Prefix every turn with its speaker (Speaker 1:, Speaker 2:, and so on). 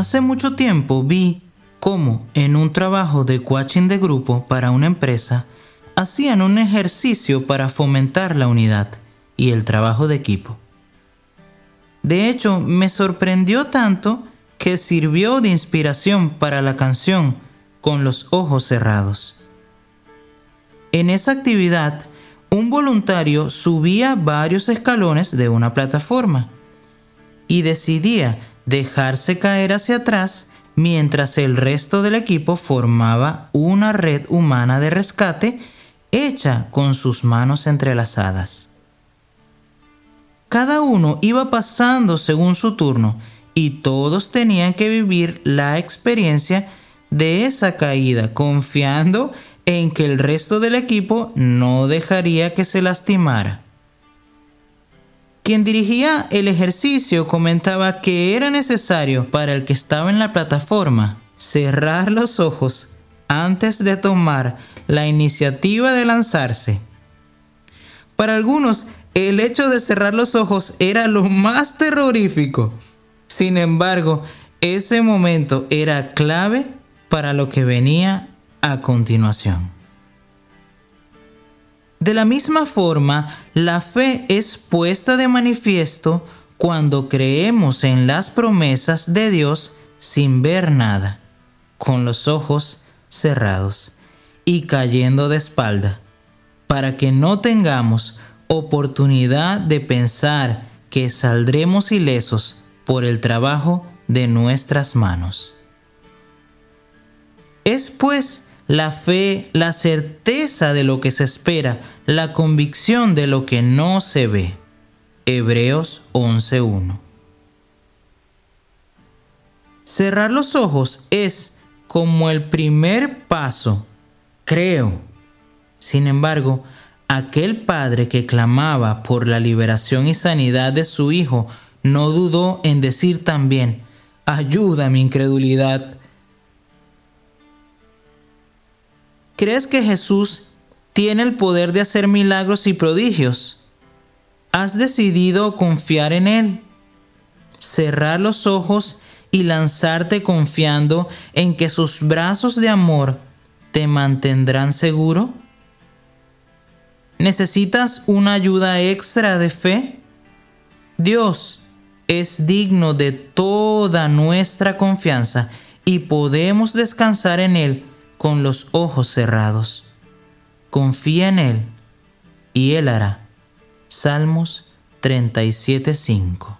Speaker 1: Hace mucho tiempo vi cómo en un trabajo de coaching de grupo para una empresa hacían un ejercicio para fomentar la unidad y el trabajo de equipo. De hecho, me sorprendió tanto que sirvió de inspiración para la canción Con los ojos cerrados. En esa actividad, un voluntario subía varios escalones de una plataforma y decidía dejarse caer hacia atrás mientras el resto del equipo formaba una red humana de rescate hecha con sus manos entrelazadas. Cada uno iba pasando según su turno y todos tenían que vivir la experiencia de esa caída, confiando en que el resto del equipo no dejaría que se lastimara. Quien dirigía el ejercicio comentaba que era necesario para el que estaba en la plataforma cerrar los ojos antes de tomar la iniciativa de lanzarse. Para algunos, el hecho de cerrar los ojos era lo más terrorífico sin embargo, ese momento era clave para lo que venía a continuación. De la misma forma, la fe es puesta de manifiesto cuando creemos en las promesas de Dios sin ver nada, con los ojos cerrados y cayendo de espalda, para que no tengamos oportunidad de pensar que saldremos ilesos por el trabajo de nuestras manos. Es pues la fe la certeza de lo que se espera, la convicción de lo que no se ve. Hebreos 11.1. Cerrar los ojos es como el primer paso, creo. Sin embargo, aquel padre que clamaba por la liberación y sanidad de su hijo no dudó en decir también, ayuda mi incredulidad. ¿Crees que Jesús tiene el poder de hacer milagros y prodigios? ¿Has decidido confiar en Él? Cerrar los ojos y lanzarte confiando en que sus brazos de amor te mantendrán seguro? ¿Necesitas una ayuda extra de fe? Dios es digno de toda nuestra confianza y podemos descansar en Él con los ojos cerrados. Confía en Él y Él hará. Salmos 37.5